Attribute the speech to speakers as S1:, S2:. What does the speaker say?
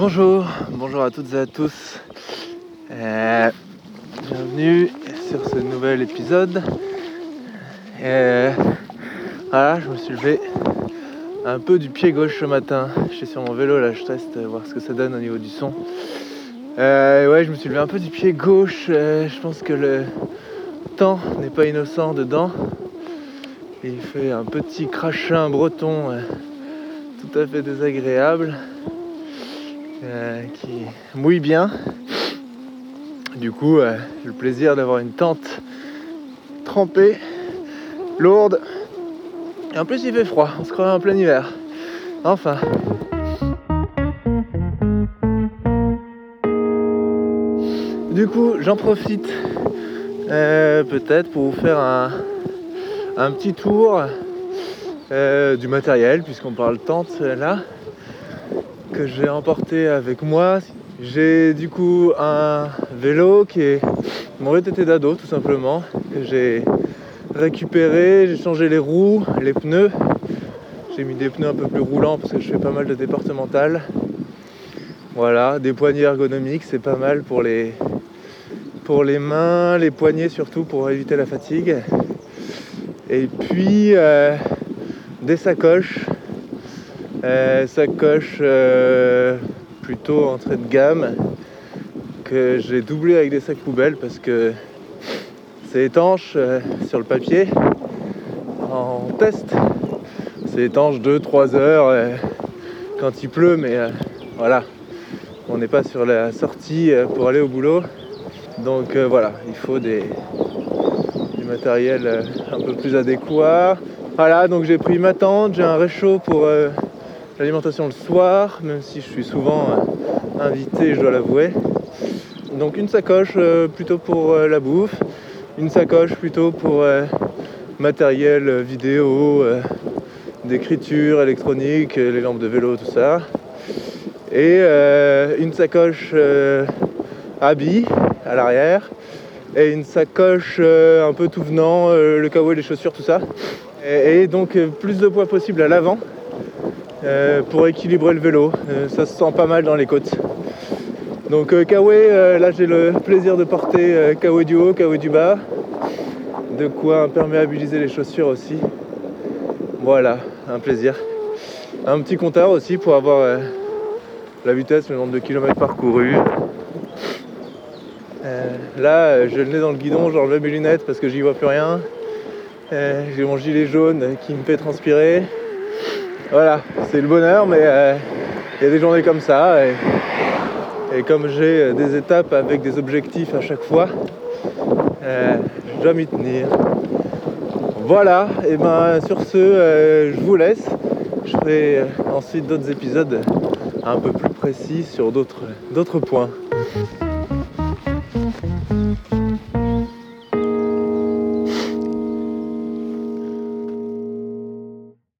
S1: Bonjour, bonjour à toutes et à tous. Euh, bienvenue sur ce nouvel épisode. Euh, voilà, je me suis levé un peu du pied gauche ce matin. Je suis sur mon vélo là, je teste euh, voir ce que ça donne au niveau du son. ouais, je me suis levé un peu du pied gauche. je pense que le temps n'est pas innocent dedans. Il fait un petit crachin breton tout à fait désagréable. Euh, qui mouille bien. Du coup, euh, le plaisir d'avoir une tente trempée, lourde. Et en plus, il fait froid, on se croit en plein hiver. Enfin. Du coup, j'en profite euh, peut-être pour vous faire un petit tour du matériel, puisqu'on parle tente là que j'ai emporté avec moi. J'ai du coup un vélo qui est mon VTT d'ado tout simplement, j'ai récupéré, j'ai changé les roues, les pneus. J'ai mis des pneus un peu plus roulants parce que je fais pas mal de départemental. Voilà, des poignées ergonomiques, c'est pas mal pour les, pour les mains, les poignets surtout pour éviter la fatigue. Et puis euh, des sacoches euh, sacoche euh, plutôt entrée de gamme que j'ai doublé avec des sacs poubelles parce que c'est étanche euh, sur le papier en test. C'est étanche 2-3 heures quand il pleut, mais voilà, on n'est pas sur la sortie pour aller au boulot. Donc voilà, il faut des, du matériel un peu plus adéquat. Voilà, donc j'ai pris ma tente, j'ai un réchaud pour l'alimentation le soir, même si je suis souvent euh, invité, je dois l'avouer. Donc une sacoche euh, plutôt pour euh, la bouffe, une sacoche plutôt pour matériel vidéo, d'écriture électronique, les lampes de vélo, tout ça. Et une sacoche habit à l'arrière et une sacoche un peu tout venant, le kawaii, les chaussures, tout ça. et donc plus de poids possible à l'avant euh, pour équilibrer le vélo. Euh, ça se sent pas mal dans les côtes. Donc euh, Kawaii, là j'ai le plaisir de porter Kawaii du haut, Kawaii du bas. De quoi imperméabiliser les chaussures aussi. Voilà, un plaisir. Un petit compteur aussi pour avoir la vitesse, le nombre de kilomètres parcourus. là, je le nez dans le guidon, j'enlève mes lunettes parce que j'y vois plus rien. j'ai mon gilet jaune qui me fait transpirer. Voilà, c'est le bonheur, mais euh, il y a des journées comme ça. Et, comme j'ai euh, des étapes avec des objectifs à chaque fois, euh, je dois m'y tenir. Voilà, et ben sur ce, je vous laisse. Je ferai ensuite d'autres épisodes un peu plus précis sur d'autres points.